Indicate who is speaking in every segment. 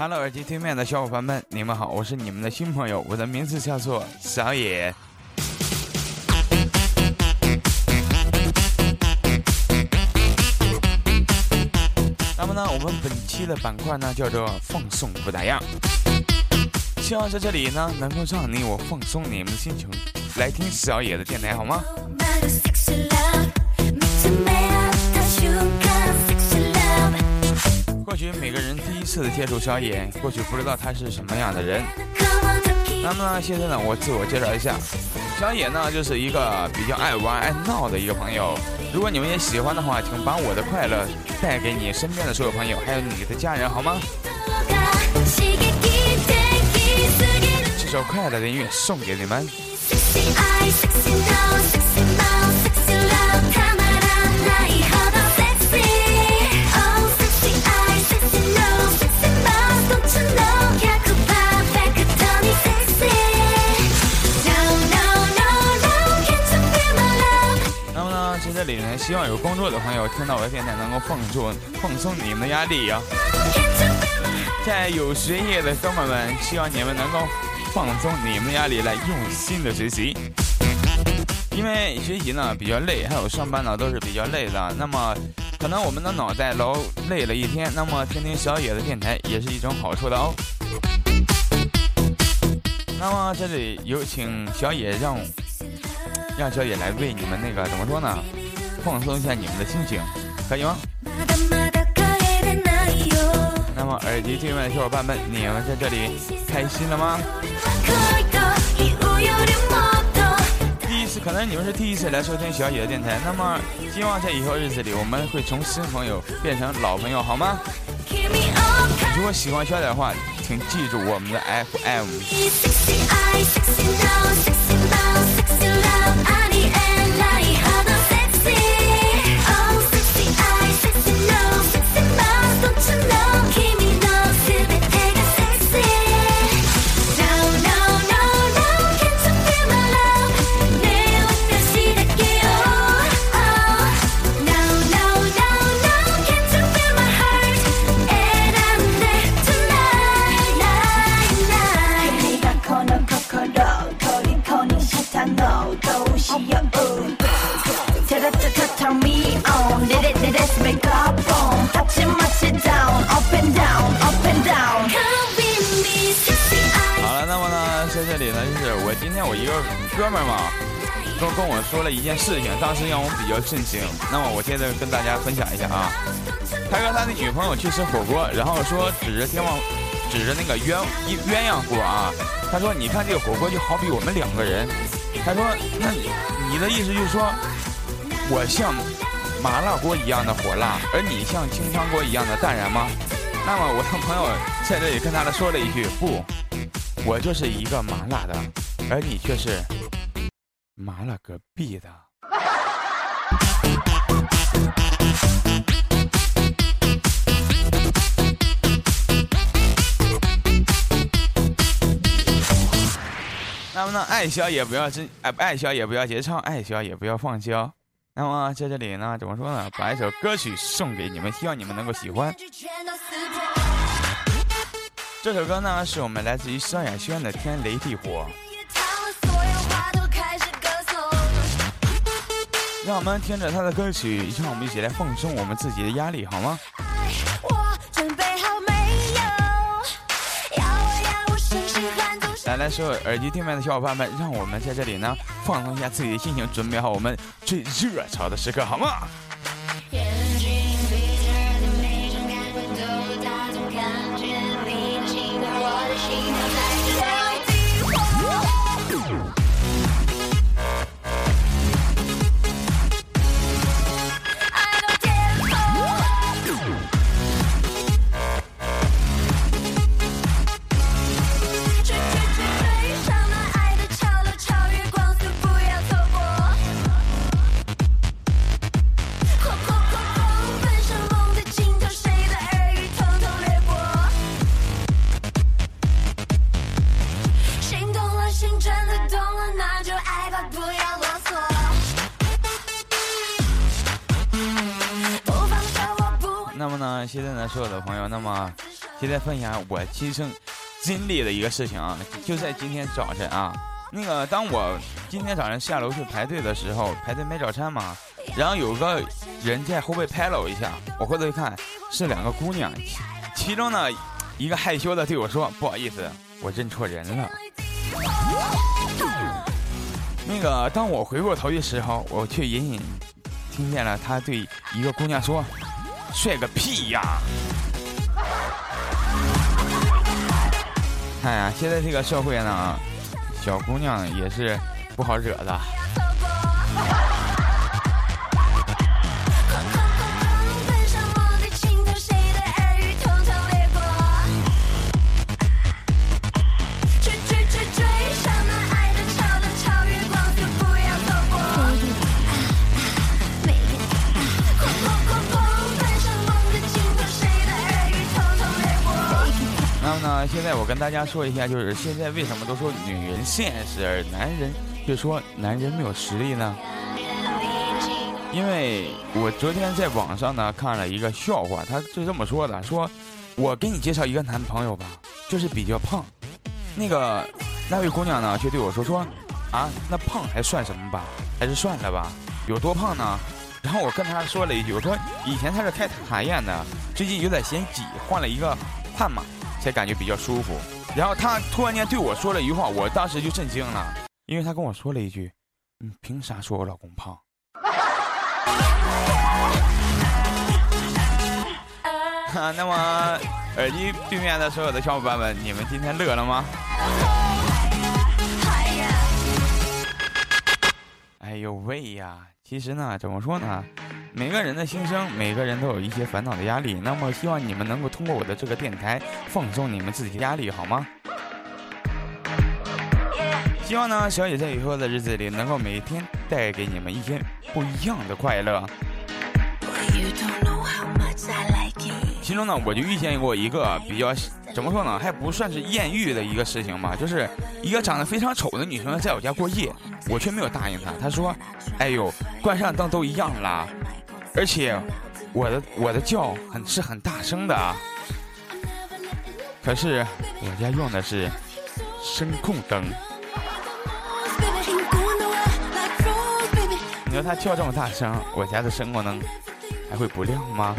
Speaker 1: Hello，耳机对面的小伙伴们，你们好，我是你们的新朋友，我的名字叫做小野。那么呢，我们本期的板块呢叫做放送不打烊，希望在这里呢能够让你我放松你们的心情，来听小野的电台好吗？或许每个人第一次的接触小野，或许不知道他是什么样的人。那么呢，现在呢，我自我介绍一下，小野呢就是一个比较爱玩爱闹的一个朋友。如果你们也喜欢的话，请把我的快乐带给你身边的所有朋友，还有你的家人，好吗？这首快乐的音乐送给你们。里呢，希望有工作的朋友听到我的电台，能够放松放松你们的压力呀。在有学业的哥们们，希望你们能够放松你们压力，来用心的学习。因为学习呢比较累，还有上班呢都是比较累的。那么，可能我们的脑袋劳累了一天，那么听听小野的电台也是一种好处的哦。那么这里有请小野，让让小野来为你们那个怎么说呢？放松一下你们的心情，可以吗？那么耳机对面的小伙伴们，你们在这里开心了吗？第一次，可能你们是第一次来收听小野的电台。那么，希望在以后日子里，我们会从新朋友变成老朋友，好吗？如果喜欢小野的话，请记住我们的 FM。
Speaker 2: 好
Speaker 1: 了，那么呢，在这里呢，就是我今天我一个哥们儿嘛，都跟我说了一件事情，当时让我比较震惊。那么我现在跟大家分享一下啊，他说他的女朋友去吃火锅，然后说指着天王，指着那个鸳鸳鸯锅啊，他说你看这个火锅就好比我们两个人。他说那你的意思就是说，我像麻辣锅一样的火辣，而你像清汤锅一样的淡然吗？那么我的朋友在这里跟他说了一句不，我就是一个麻辣的，而你却是。麻辣隔壁的。那么呢，爱笑也不要真，爱爱笑也不要结唱，爱笑也不要放娇。那么在这里呢，怎么说呢？把一首歌曲送给你们，希望你们能够喜欢。这首歌呢，是我们来自于萧亚轩的《天雷地火》。让我们听着他的歌曲，让我们一起来放松我们自己的压力，好吗？来来，所有耳机对面的小伙伴们，让我们在这里呢放松一下自己的心情，准备好我们最热潮的时刻，好吗？那现在呢，所有的朋友，那么现在分享我亲身经历的一个事情啊，就在今天早晨啊，那个当我今天早上下楼去排队的时候，排队买早餐嘛，然后有个人在后背拍了我一下，我回头一看是两个姑娘，其中呢一个害羞的对我说：“不好意思，我认错人了。”那个当我回过头的时候，我却隐隐听见了他对一个姑娘说：“帅个屁呀！”看呀，现在这个社会呢，小姑娘也是不好惹的。跟大家说一下，就是现在为什么都说女人现实，而男人却说男人没有实力呢？因为我昨天在网上呢看了一个笑话，他是这么说的：说我给你介绍一个男朋友吧，就是比较胖。那个那位姑娘呢却对我说说啊，那胖还算什么吧？还是算了吧，有多胖呢？然后我跟他说了一句，我说以前他是开塔宴的，最近有点嫌挤，换了一个悍马。才感觉比较舒服。然后他突然间对我说了一句话，我当时就震惊了，因为他跟我说了一句：“你凭啥说我老公胖？”哈，那么耳机对面的所有的小伙伴们，你们今天乐了吗？哎呦喂呀！其实呢，怎么说呢？每个人的心声，每个人都有一些烦恼的压力。那么，希望你们能够通过我的这个电台放松你们自己的压力，好吗？希望呢，小野在以后的日子里能够每天带给你们一些不一样的快乐。其中呢，我就遇见过一个比较怎么说呢，还不算是艳遇的一个事情吧，就是一个长得非常丑的女生在我家过夜，我却没有答应她。她说：“哎呦，关上灯都一样啦。”而且，我的我的叫很是很大声的，可是我家用的是声控灯。你说他叫这么大声，我家的声控灯还会不亮吗？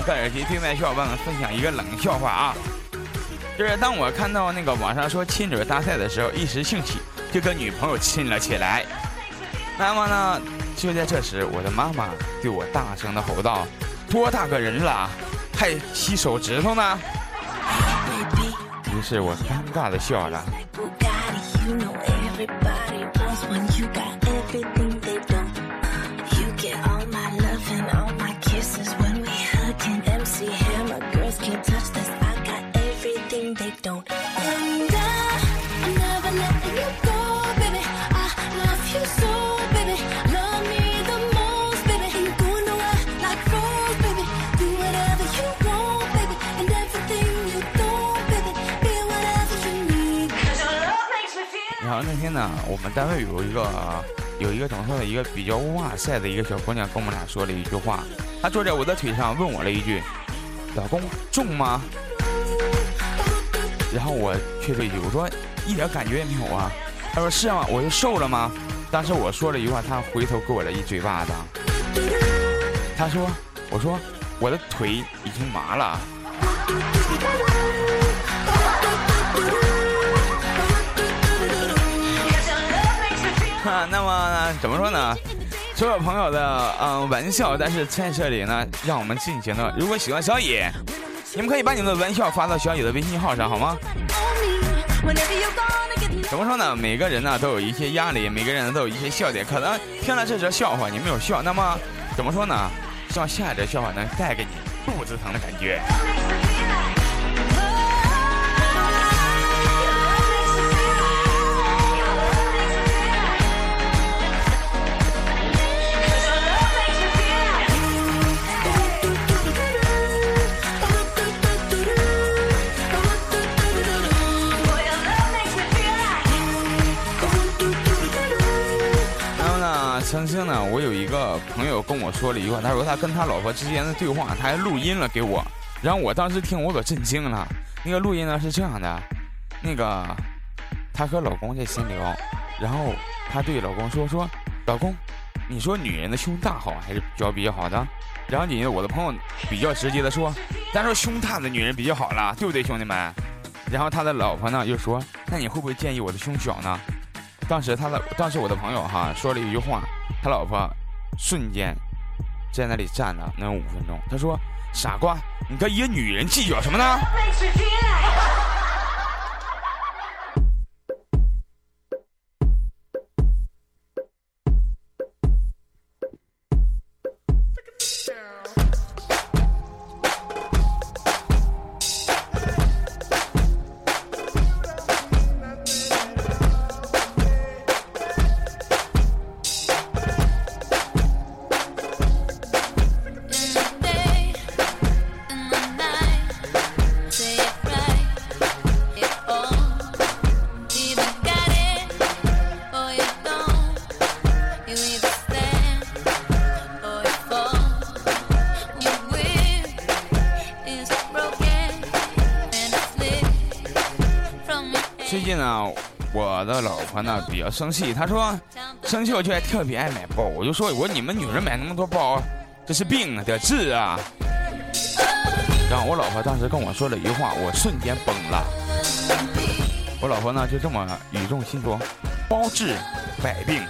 Speaker 1: 在这里呢，跟耳机对面小伙伴们分享一个冷笑话啊，就是当我看到那个网上说亲嘴大赛的时候，一时兴起就跟女朋友亲了起来。那么呢，就在这时，我的妈妈对我大声的吼道：“多大个人了，还吸手指头呢？”于是我尴尬的笑了。
Speaker 2: Don't. And I, I'm never letting you go, baby. I love you so, baby. Love me the most, baby. And you're going nowhere like gold, baby. Do whatever you want, baby. And everything you don't, baby. Be whatever you need. Cause your love makes me feel.
Speaker 1: 然后那天呢，我们单位有一个。有一个总算的一个比较哇塞的一个小姑娘跟我们俩说了一句话，她坐在我的腿上问我了一句：“老公重吗？”然后我却了一句：“我说一点感觉也没有啊。”他说：“是啊，我就瘦了吗？”当时我说了一句话，他回头给我了一嘴巴子。他说：“我说我的腿已经麻了。”哈，那么呢怎么说呢？所有朋友的嗯玩笑，但是在这里呢，让我们尽情的。如果喜欢小野，你们可以把你们的玩笑发到小雨的微信号上，好吗？怎么说呢？每个人呢都有一些压力，每个人都有一些笑点。可能听了这则笑话，你没有笑，那么怎么说呢？希望下一则笑话能带给你肚子疼的感觉。呢，我有一个朋友跟我说了一句话，他说他跟他老婆之间的对话，他还录音了给我。然后我当时听我可震惊了，那个录音呢是这样的，那个她和老公在闲聊，然后她对老公说说，老公，你说女人的胸大好还是脚比较好的？然后紧接着我的朋友比较直接的说，咱说胸大的女人比较好了，对不对，兄弟们？然后他的老婆呢又说，那你会不会建议我的胸小呢？当时他的当时我的朋友哈说了一句话，他老婆瞬间在那里站了能有五分钟，他说。傻瓜，你跟一个女人计较什么呢？最近呢，我的老婆呢比较生气，她说生气我就还特别爱买包，我就说我说你们女人买那么多包，这是病啊得治啊。然后我老婆当时跟我说了一句话，我瞬间崩了。我老婆呢就这么语重心长，包治百病。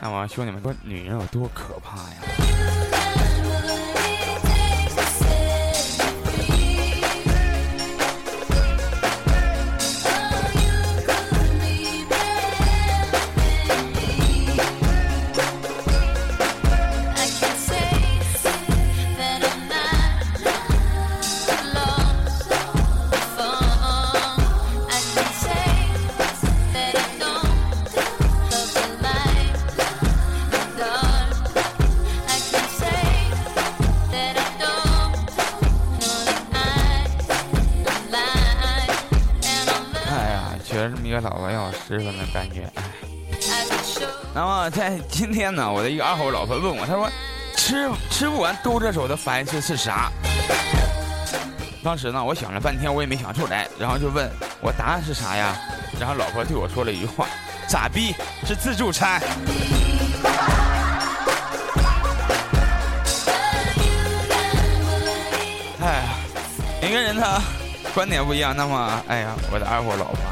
Speaker 1: 那么兄弟们说，女人有多可怕呀？感觉，哎。那么在今天呢，我的一个二号老婆问我，她说：“吃吃不完兜着手的饭是是啥？”当时呢，我想了半天，我也没想出来，然后就问我答案是啥呀？然后老婆对我说了一句话：“咋逼是自助餐？”哎，每个人的观点不一样。那么，哎呀，我的二货老婆。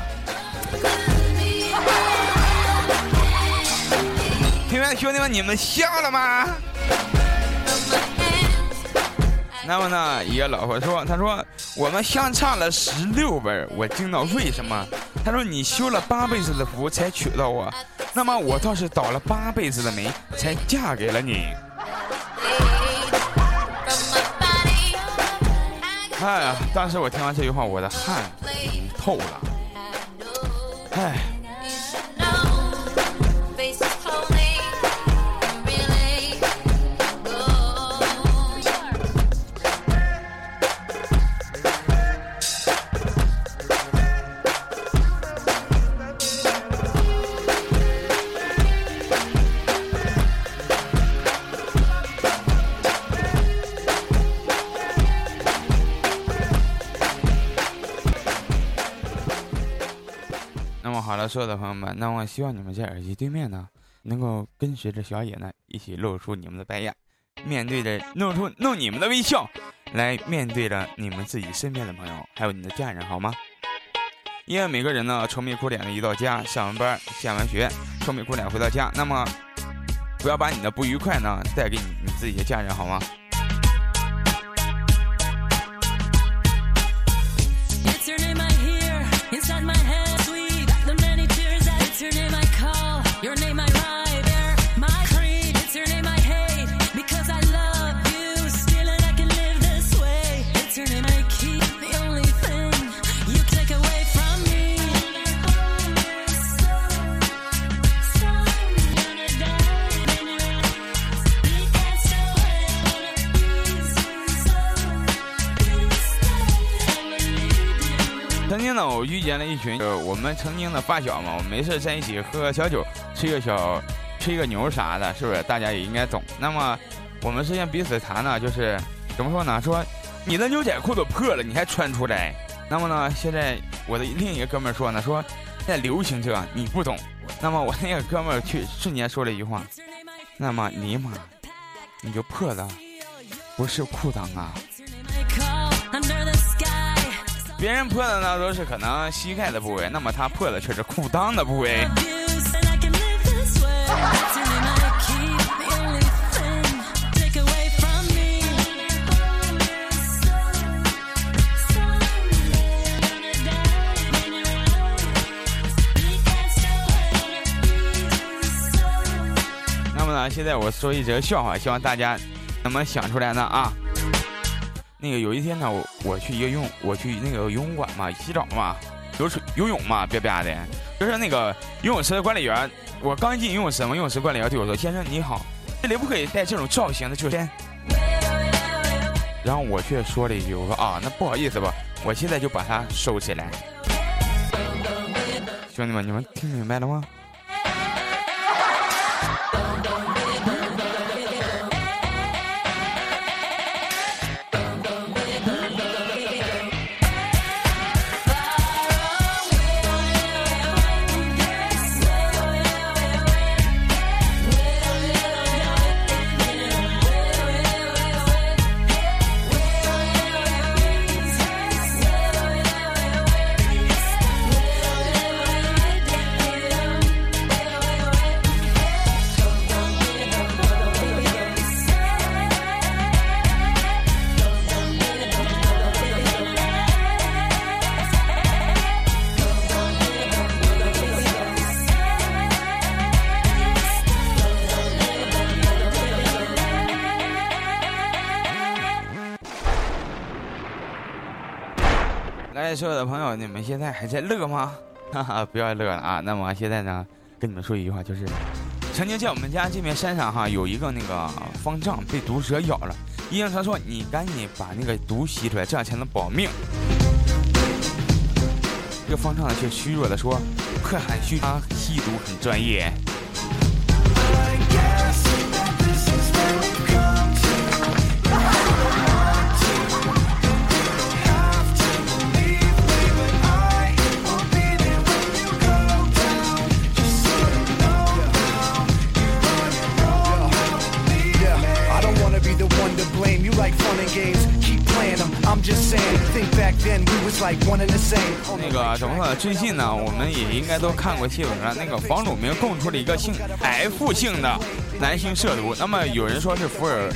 Speaker 1: 听见兄弟们，你们笑了吗？那么呢，一个老婆说：“他说我们相差了十六辈我惊到为什么？他说你修了八辈子的福才娶到我，那么我倒是倒了八辈子的霉才嫁给了你。”哎呀，当时我听完这句话，我的汗透了。哎。所有的朋友们，那我希望你们在耳机对面呢，能够跟随着小野呢，一起露出你们的白眼，面对着露出弄你们的微笑，来面对着你们自己身边的朋友，还有你的家人，好吗？因为每个人呢，愁眉苦脸的一到家，上完班、下完学，愁眉苦脸回到家，那么不要把你的不愉快呢带给你你自己的家人，好吗？经呢，我遇见了一群，呃，我们曾经的发小嘛，我没事在一起喝个小酒，吹个小，吹个牛啥的，是不是？大家也应该懂。那么，我们之间彼此谈呢，就是怎么说呢？说你的牛仔裤都破了，你还穿出来？那么呢，现在我的另一个哥们说呢，说现在流行这，你不懂。那么我那个哥们儿去瞬间说了一句话，那么尼玛，你就破了，不是裤裆啊。别人破的呢都是可能膝盖的部位，那么他破的却是裤裆的部位。那么呢现在我说一则笑话，希望大家能不能想出来呢啊？那个有一天呢，我我去一个游泳，我去那个游泳馆嘛，洗澡嘛，游水游泳嘛，别别的。就是那个游泳池的管理员，我刚进游泳池嘛，游泳池管理员对我说：“先生你好，这里不可以带这种造型的球鞋。”然后我却说了一句：“我说啊，那不好意思吧，我现在就把它收起来。”兄弟们，你们听明白了吗？哎所有的朋友，你们现在还在乐吗？哈哈，不要乐了啊！那么现在呢，跟你们说一句话，就是曾经在我们家这边山上哈，有一个那个方丈被毒蛇咬了，医生他说你赶紧把那个毒吸出来，这样才能保命。这个方丈呢却虚弱的说，破寒虚他吸毒很专业。那个怎么说呢？最近呢，我们也应该都看过新闻了。那个房祖名供出了一个姓 F 姓的男性涉毒，那么有人说是福尔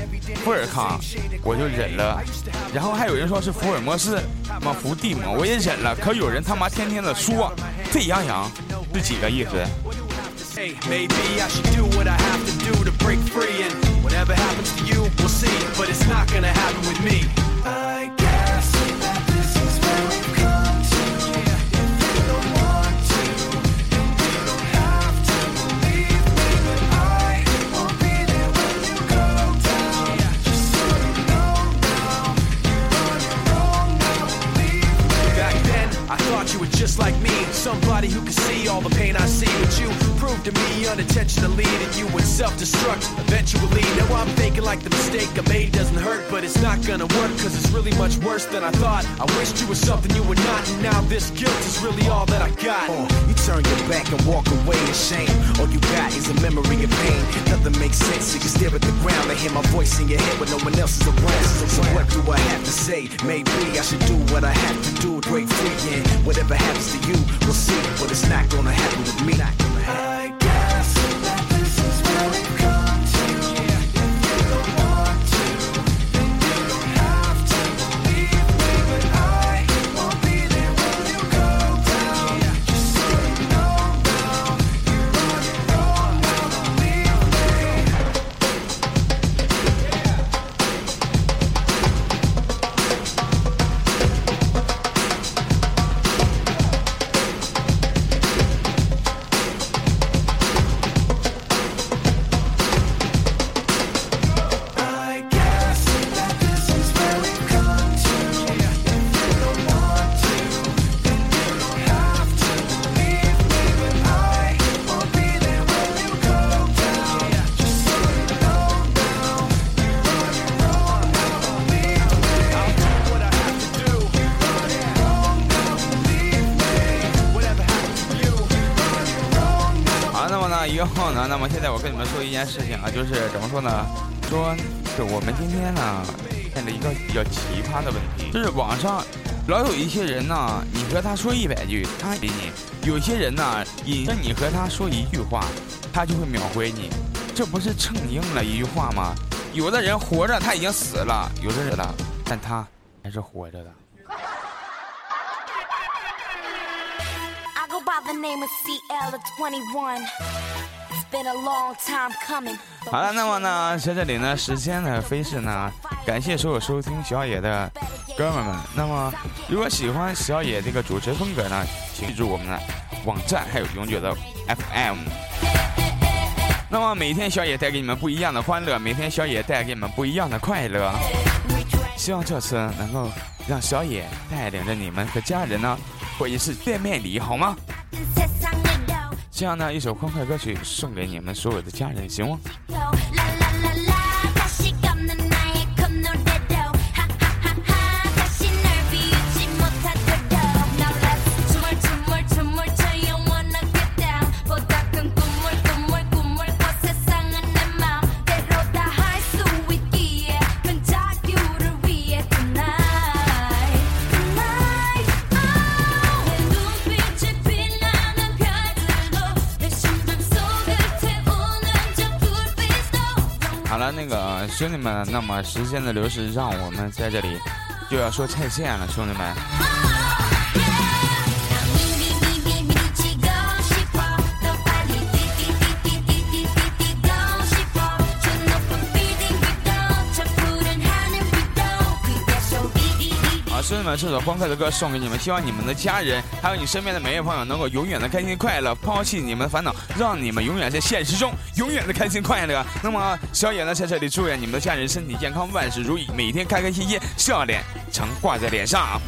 Speaker 1: 福尔康，我就忍了。然后还有人说是福尔摩斯，什么伏地魔，我也忍了。可有人他妈天天的说沸羊羊是几个意思 to break free. And whatever happens to you, we'll see. But it's not gonna happen with me. To me unintentionally that you would self destruct eventually. Now I'm thinking like the mistake I made doesn't hurt, but it's not gonna work cause it's really much worse than I thought. I wished you were something you were not, and now this guilt is really all that I got. Uh, you turn your back and walk away in shame. All you got is a memory of pain. Nothing makes sense, you stare at the ground and hear my voice in your head when no one else is around. So what do I have to say? Maybe I should do what I have to do, break free, and whatever happens to you, we'll see. But it's not gonna happen with me. 那么现在我跟你们说一件事情啊，就是怎么说呢？说，就我们今天呢，面临一个比较奇葩的问题，就是网上老有一些人呢，你和他说一百句，他给你；有些人呢，引着你和他说一句话，他就会秒回你。这不是蹭硬了一句话吗？有的人活着他已经死了，有的人了，但他还是活着的。好了，那么呢，在这里呢，时间呢飞逝呢，感谢所有收听小野的哥们们。那么，如果喜欢小野这个主持风格呢，请记住我们的网站还有永久的 FM。那么每天小野带给你们不一样的欢乐，每天小野带给你们不一样的快乐。希望这次能够让小野带领着你们和家人呢，过一次见面礼，好吗？这样呢，一首欢快歌曲送给你们所有的家人，行吗？兄弟们，那么时间的流逝，让我们在这里又要说再见了，兄弟们。今晚，这首欢快的歌送给你们，希望你们的家人还有你身边的每一位朋友能够永远的开心快乐，抛弃你们的烦恼，让你们永远在现实中永远的开心快乐。那么，小野呢在这里祝愿你们的家人身体健康，万事如意，每天开开心心，笑脸常挂在脸上。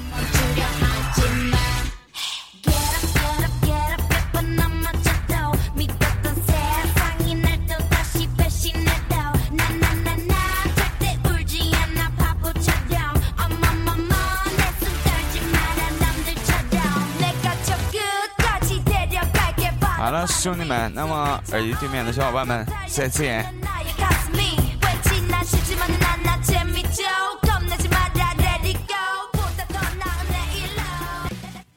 Speaker 1: 兄弟们，那么耳机对面的小伙伴们，再见。